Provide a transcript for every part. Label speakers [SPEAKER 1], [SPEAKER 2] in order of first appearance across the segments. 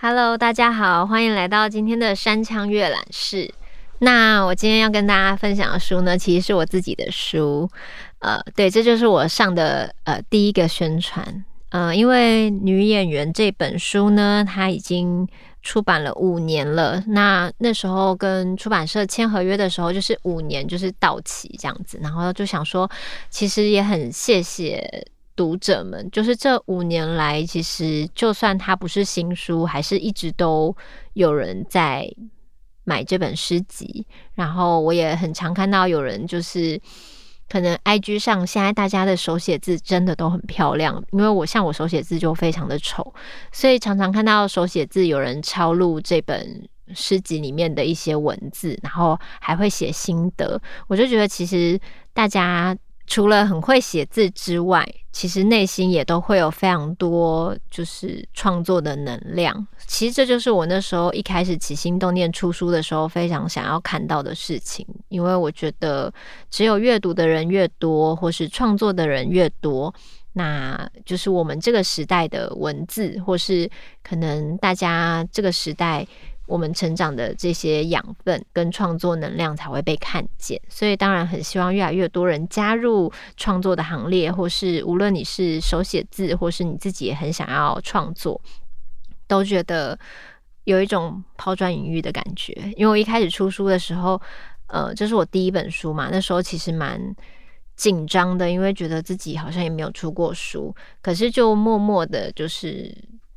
[SPEAKER 1] Hello，大家好，欢迎来到今天的山羌阅览室。那我今天要跟大家分享的书呢，其实是我自己的书。呃，对，这就是我上的呃第一个宣传。呃，因为女演员这本书呢，它已经出版了五年了。那那时候跟出版社签合约的时候，就是五年就是到期这样子。然后就想说，其实也很谢谢。读者们，就是这五年来，其实就算它不是新书，还是一直都有人在买这本诗集。然后我也很常看到有人，就是可能 IG 上现在大家的手写字真的都很漂亮，因为我像我手写字就非常的丑，所以常常看到手写字有人抄录这本诗集里面的一些文字，然后还会写心得，我就觉得其实大家。除了很会写字之外，其实内心也都会有非常多就是创作的能量。其实这就是我那时候一开始起心动念出书的时候非常想要看到的事情。因为我觉得，只有阅读的人越多，或是创作的人越多，那就是我们这个时代的文字，或是可能大家这个时代。我们成长的这些养分跟创作能量才会被看见，所以当然很希望越来越多人加入创作的行列，或是无论你是手写字，或是你自己也很想要创作，都觉得有一种抛砖引玉的感觉。因为我一开始出书的时候，呃，这是我第一本书嘛，那时候其实蛮紧张的，因为觉得自己好像也没有出过书，可是就默默的，就是。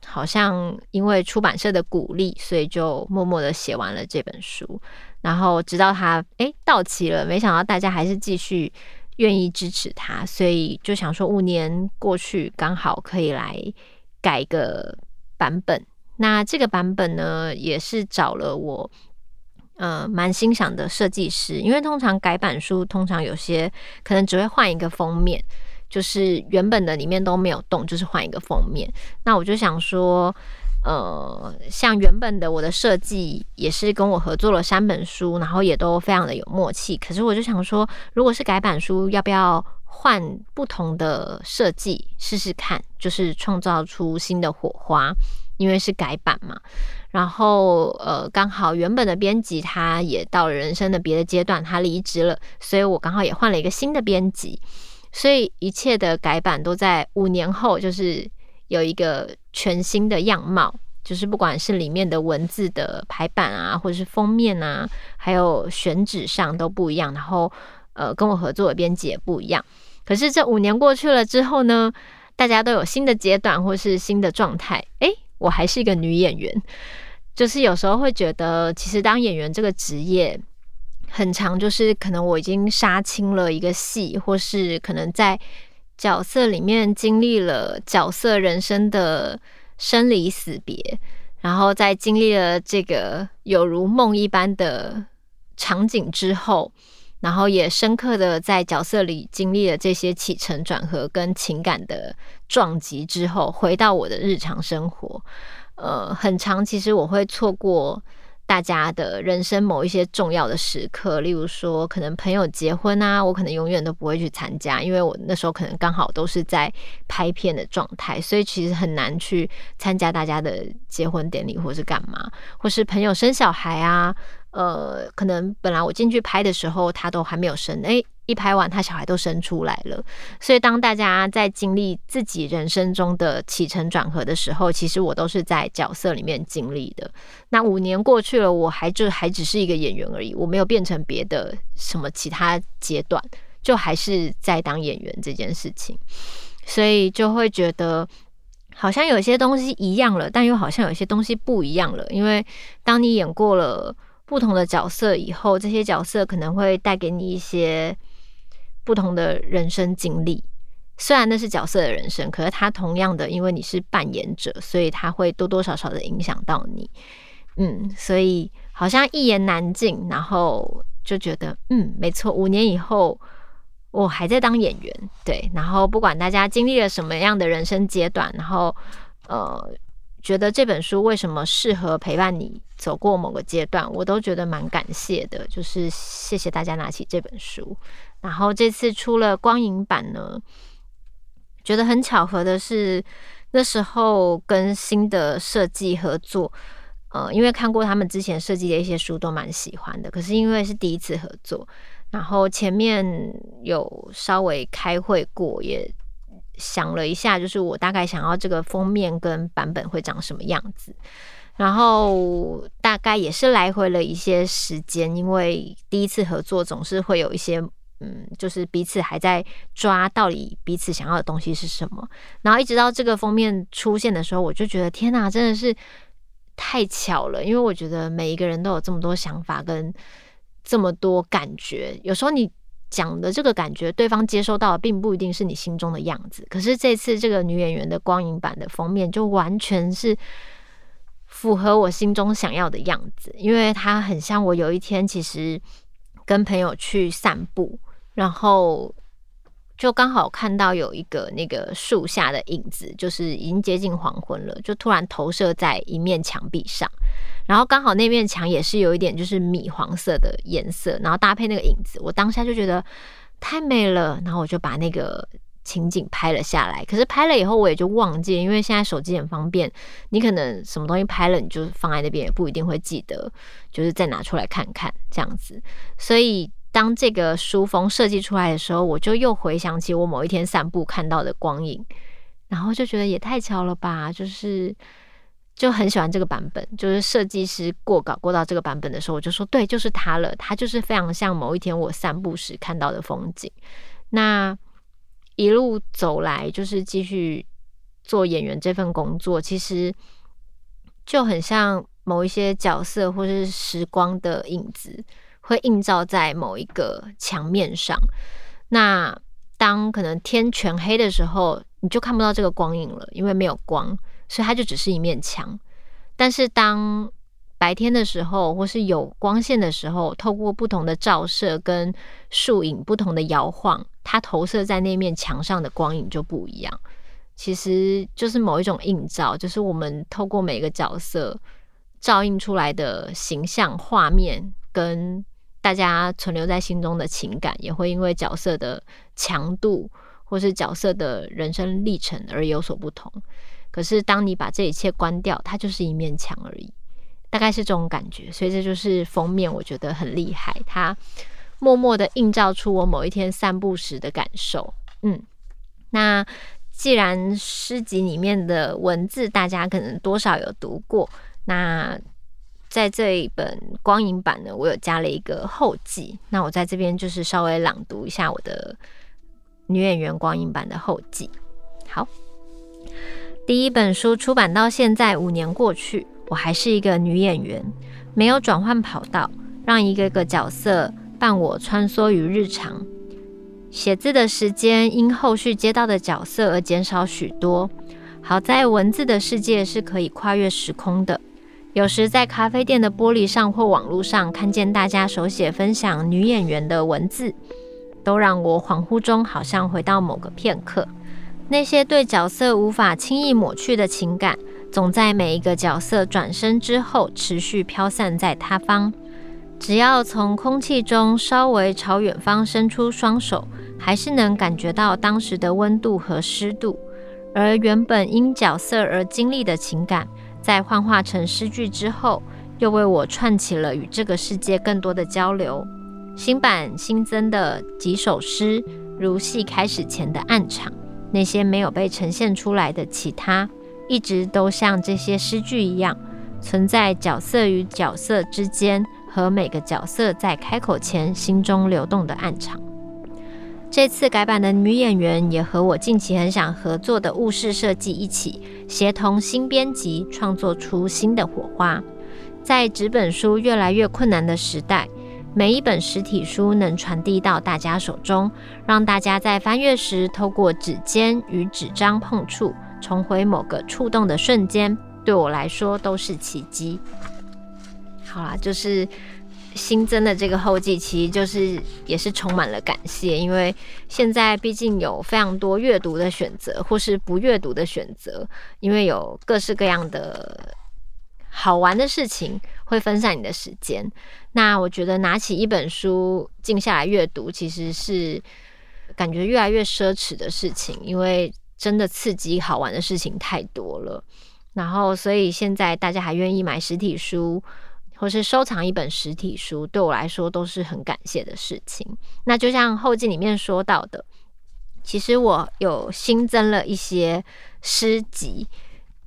[SPEAKER 1] 好像因为出版社的鼓励，所以就默默的写完了这本书。然后直到他诶到期了，没想到大家还是继续愿意支持他，所以就想说五年过去，刚好可以来改个版本。那这个版本呢，也是找了我呃蛮欣赏的设计师，因为通常改版书通常有些可能只会换一个封面。就是原本的里面都没有动，就是换一个封面。那我就想说，呃，像原本的我的设计也是跟我合作了三本书，然后也都非常的有默契。可是我就想说，如果是改版书，要不要换不同的设计试试看？就是创造出新的火花，因为是改版嘛。然后呃，刚好原本的编辑他也到了人生的别的阶段，他离职了，所以我刚好也换了一个新的编辑。所以一切的改版都在五年后，就是有一个全新的样貌，就是不管是里面的文字的排版啊，或者是封面啊，还有选址上都不一样。然后，呃，跟我合作的编辑也不一样。可是这五年过去了之后呢，大家都有新的阶段或是新的状态。诶，我还是一个女演员，就是有时候会觉得，其实当演员这个职业。很长，就是可能我已经杀青了一个戏，或是可能在角色里面经历了角色人生的生离死别，然后在经历了这个有如梦一般的场景之后，然后也深刻的在角色里经历了这些起承转合跟情感的撞击之后，回到我的日常生活，呃，很长，其实我会错过。大家的人生某一些重要的时刻，例如说可能朋友结婚啊，我可能永远都不会去参加，因为我那时候可能刚好都是在拍片的状态，所以其实很难去参加大家的结婚典礼或是干嘛，或是朋友生小孩啊，呃，可能本来我进去拍的时候他都还没有生，诶。一拍完，他小孩都生出来了。所以，当大家在经历自己人生中的起承转合的时候，其实我都是在角色里面经历的。那五年过去了，我还就还只是一个演员而已，我没有变成别的什么其他阶段，就还是在当演员这件事情。所以就会觉得好像有些东西一样了，但又好像有些东西不一样了。因为当你演过了不同的角色以后，这些角色可能会带给你一些。不同的人生经历，虽然那是角色的人生，可是他同样的，因为你是扮演者，所以他会多多少少的影响到你。嗯，所以好像一言难尽，然后就觉得，嗯，没错，五年以后我还在当演员，对。然后不管大家经历了什么样的人生阶段，然后呃，觉得这本书为什么适合陪伴你走过某个阶段，我都觉得蛮感谢的。就是谢谢大家拿起这本书，然后这次出了光影版呢，觉得很巧合的是，那时候跟新的设计合作，呃，因为看过他们之前设计的一些书都蛮喜欢的，可是因为是第一次合作，然后前面有稍微开会过也。想了一下，就是我大概想要这个封面跟版本会长什么样子，然后大概也是来回了一些时间，因为第一次合作总是会有一些，嗯，就是彼此还在抓到底彼此想要的东西是什么，然后一直到这个封面出现的时候，我就觉得天哪，真的是太巧了，因为我觉得每一个人都有这么多想法跟这么多感觉，有时候你。讲的这个感觉，对方接收到的并不一定是你心中的样子。可是这次这个女演员的光影版的封面，就完全是符合我心中想要的样子，因为它很像我有一天其实跟朋友去散步，然后就刚好看到有一个那个树下的影子，就是已经接近黄昏了，就突然投射在一面墙壁上。然后刚好那面墙也是有一点就是米黄色的颜色，然后搭配那个影子，我当下就觉得太美了，然后我就把那个情景拍了下来。可是拍了以后我也就忘记，因为现在手机很方便，你可能什么东西拍了你就放在那边，也不一定会记得，就是再拿出来看看这样子。所以当这个书封设计出来的时候，我就又回想起我某一天散步看到的光影，然后就觉得也太巧了吧，就是。就很喜欢这个版本，就是设计师过稿过到这个版本的时候，我就说对，就是它了。它就是非常像某一天我散步时看到的风景。那一路走来，就是继续做演员这份工作，其实就很像某一些角色或是时光的影子，会映照在某一个墙面上。那当可能天全黑的时候，你就看不到这个光影了，因为没有光。所以它就只是一面墙，但是当白天的时候，或是有光线的时候，透过不同的照射跟树影不同的摇晃，它投射在那面墙上的光影就不一样。其实就是某一种映照，就是我们透过每个角色照映出来的形象画面，跟大家存留在心中的情感，也会因为角色的强度或是角色的人生历程而有所不同。可是，当你把这一切关掉，它就是一面墙而已，大概是这种感觉。所以这就是封面，我觉得很厉害，它默默的映照出我某一天散步时的感受。嗯，那既然诗集里面的文字大家可能多少有读过，那在这一本光影版呢，我有加了一个后记。那我在这边就是稍微朗读一下我的女演员光影版的后记。好。第一本书出版到现在五年过去，我还是一个女演员，没有转换跑道，让一个个角色伴我穿梭于日常。写字的时间因后续接到的角色而减少许多。好在文字的世界是可以跨越时空的。有时在咖啡店的玻璃上或网络上看见大家手写分享女演员的文字，都让我恍惚中好像回到某个片刻。那些对角色无法轻易抹去的情感，总在每一个角色转身之后持续飘散在他方。只要从空气中稍微朝远方伸出双手，还是能感觉到当时的温度和湿度。而原本因角色而经历的情感，在幻化成诗句之后，又为我串起了与这个世界更多的交流。新版新增的几首诗，如戏开始前的暗场。那些没有被呈现出来的其他，一直都像这些诗句一样，存在角色与角色之间，和每个角色在开口前心中流动的暗场。这次改版的女演员也和我近期很想合作的雾室设计一起，协同新编辑创作出新的火花。在纸本书越来越困难的时代，每一本实体书能传递到大家手中，让大家在翻阅时透过指尖与纸张碰触，重回某个触动的瞬间，对我来说都是奇迹。好啦，就是新增的这个后记，其实就是也是充满了感谢，因为现在毕竟有非常多阅读的选择，或是不阅读的选择，因为有各式各样的好玩的事情会分散你的时间。那我觉得拿起一本书静下来阅读，其实是感觉越来越奢侈的事情，因为真的刺激好玩的事情太多了。然后，所以现在大家还愿意买实体书。或是收藏一本实体书，对我来说都是很感谢的事情。那就像后记里面说到的，其实我有新增了一些诗集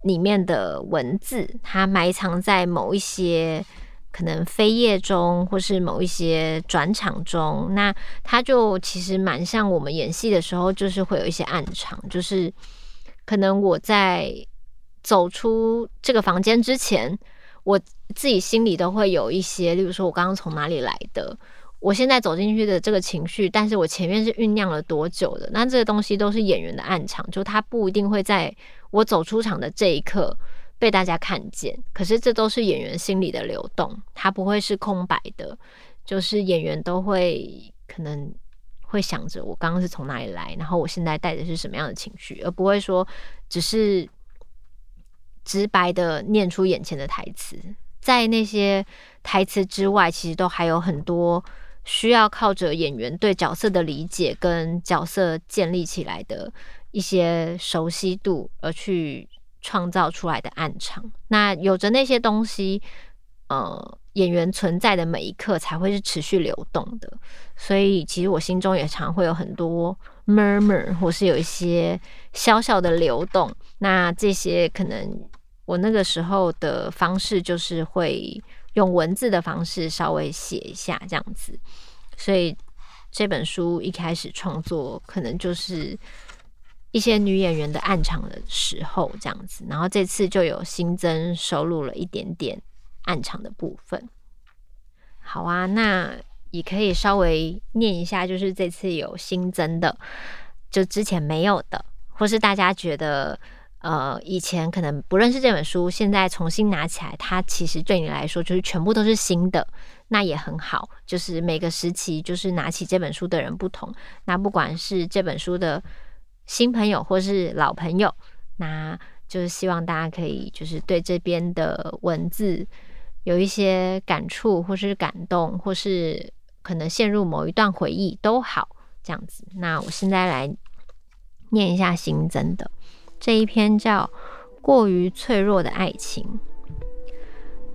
[SPEAKER 1] 里面的文字，它埋藏在某一些可能扉页中，或是某一些转场中。那它就其实蛮像我们演戏的时候，就是会有一些暗场，就是可能我在走出这个房间之前。我自己心里都会有一些，例如说，我刚刚从哪里来的，我现在走进去的这个情绪，但是我前面是酝酿了多久的？那这个东西都是演员的暗场，就他不一定会在我走出场的这一刻被大家看见，可是这都是演员心里的流动，它不会是空白的，就是演员都会可能会想着我刚刚是从哪里来，然后我现在带的是什么样的情绪，而不会说只是。直白的念出眼前的台词，在那些台词之外，其实都还有很多需要靠着演员对角色的理解跟角色建立起来的一些熟悉度而去创造出来的暗场。那有着那些东西，呃，演员存在的每一刻才会是持续流动的。所以，其实我心中也常会有很多 murmur，或是有一些小小的流动。那这些可能。我那个时候的方式就是会用文字的方式稍微写一下这样子，所以这本书一开始创作可能就是一些女演员的暗场的时候这样子，然后这次就有新增收录了一点点暗场的部分。好啊，那也可以稍微念一下，就是这次有新增的，就之前没有的，或是大家觉得。呃，以前可能不认识这本书，现在重新拿起来，它其实对你来说就是全部都是新的，那也很好。就是每个时期，就是拿起这本书的人不同。那不管是这本书的新朋友或是老朋友，那就是希望大家可以就是对这边的文字有一些感触，或是感动，或是可能陷入某一段回忆都好，这样子。那我现在来念一下新增的。这一篇叫《过于脆弱的爱情》，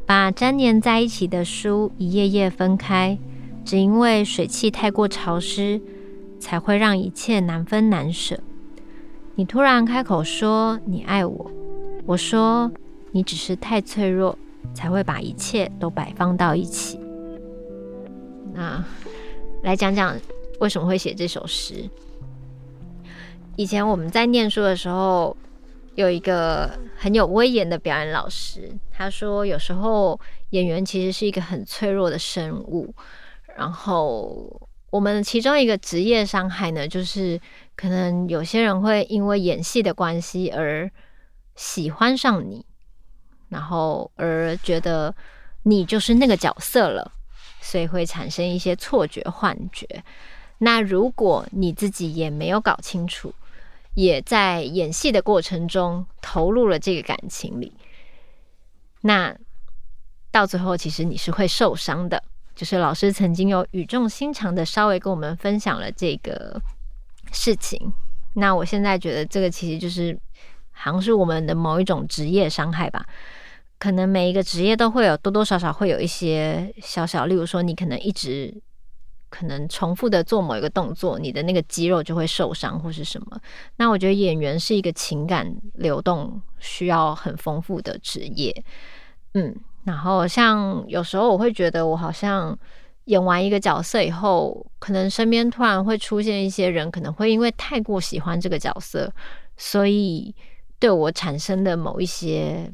[SPEAKER 1] 把粘连在一起的书一页页分开，只因为水汽太过潮湿，才会让一切难分难舍。你突然开口说你爱我，我说你只是太脆弱，才会把一切都摆放到一起。那来讲讲为什么会写这首诗。以前我们在念书的时候，有一个很有威严的表演老师，他说有时候演员其实是一个很脆弱的生物。然后我们其中一个职业伤害呢，就是可能有些人会因为演戏的关系而喜欢上你，然后而觉得你就是那个角色了，所以会产生一些错觉、幻觉。那如果你自己也没有搞清楚，也在演戏的过程中投入了这个感情里，那到最后其实你是会受伤的。就是老师曾经有语重心长的稍微跟我们分享了这个事情。那我现在觉得这个其实就是好像是我们的某一种职业伤害吧。可能每一个职业都会有多多少少会有一些小小，例如说你可能一直。可能重复的做某一个动作，你的那个肌肉就会受伤或是什么。那我觉得演员是一个情感流动需要很丰富的职业，嗯。然后像有时候我会觉得，我好像演完一个角色以后，可能身边突然会出现一些人，可能会因为太过喜欢这个角色，所以对我产生的某一些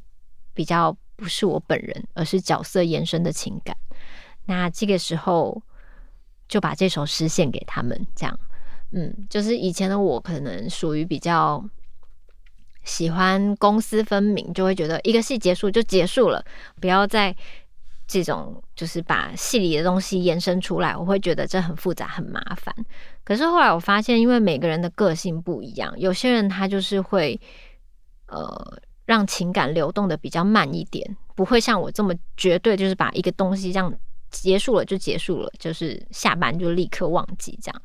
[SPEAKER 1] 比较不是我本人，而是角色延伸的情感。那这个时候。就把这首诗献给他们，这样，嗯，就是以前的我可能属于比较喜欢公私分明，就会觉得一个戏结束就结束了，不要再这种就是把戏里的东西延伸出来，我会觉得这很复杂很麻烦。可是后来我发现，因为每个人的个性不一样，有些人他就是会呃让情感流动的比较慢一点，不会像我这么绝对，就是把一个东西这样结束了就结束了，就是下班就立刻忘记这样。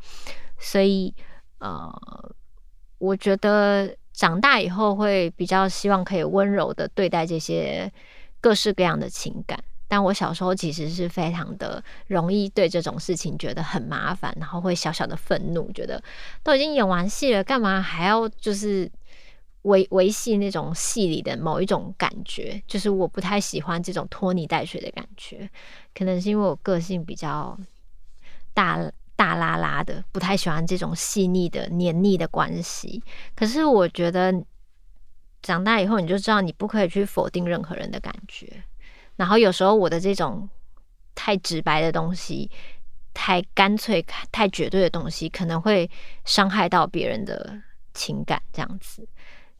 [SPEAKER 1] 所以呃，我觉得长大以后会比较希望可以温柔的对待这些各式各样的情感。但我小时候其实是非常的容易对这种事情觉得很麻烦，然后会小小的愤怒，觉得都已经演完戏了，干嘛还要就是维维系那种戏里的某一种感觉？就是我不太喜欢这种拖泥带水的感觉，可能是因为我个性比较大大拉拉的，不太喜欢这种细腻的黏腻的关系。可是我觉得长大以后你就知道，你不可以去否定任何人的感觉。然后有时候我的这种太直白的东西，太干脆、太绝对的东西，可能会伤害到别人的情感，这样子。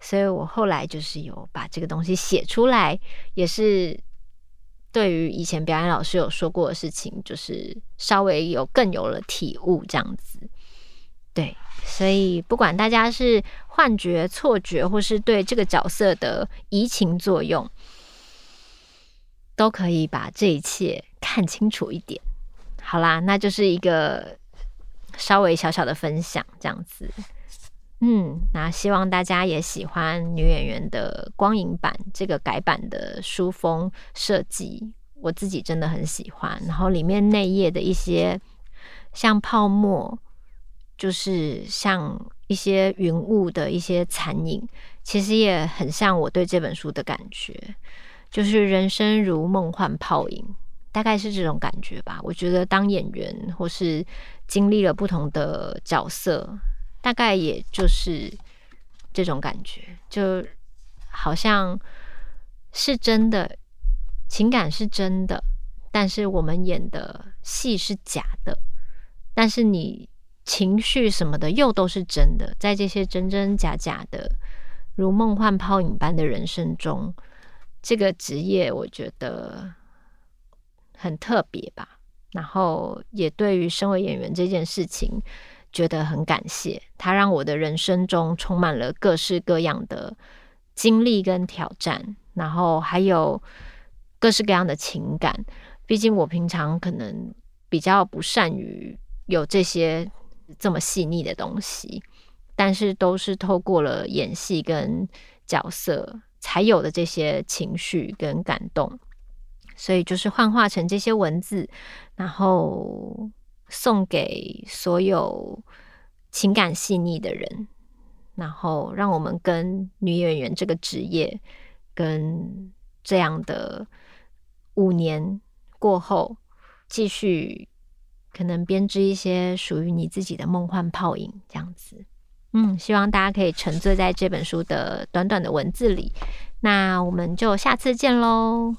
[SPEAKER 1] 所以我后来就是有把这个东西写出来，也是对于以前表演老师有说过的事情，就是稍微有更有了体悟，这样子。对，所以不管大家是幻觉、错觉，或是对这个角色的移情作用。都可以把这一切看清楚一点。好啦，那就是一个稍微小小的分享，这样子。嗯，那希望大家也喜欢女演员的光影版这个改版的书封设计，我自己真的很喜欢。然后里面内页的一些像泡沫，就是像一些云雾的一些残影，其实也很像我对这本书的感觉。就是人生如梦幻泡影，大概是这种感觉吧。我觉得当演员或是经历了不同的角色，大概也就是这种感觉，就好像是真的，情感是真的，但是我们演的戏是假的，但是你情绪什么的又都是真的，在这些真真假假的如梦幻泡影般的人生中。这个职业我觉得很特别吧，然后也对于身为演员这件事情觉得很感谢，它让我的人生中充满了各式各样的经历跟挑战，然后还有各式各样的情感。毕竟我平常可能比较不善于有这些这么细腻的东西，但是都是透过了演戏跟角色。才有的这些情绪跟感动，所以就是幻化成这些文字，然后送给所有情感细腻的人，然后让我们跟女演员这个职业，跟这样的五年过后，继续可能编织一些属于你自己的梦幻泡影，这样子。嗯，希望大家可以沉醉在这本书的短短的文字里。那我们就下次见喽。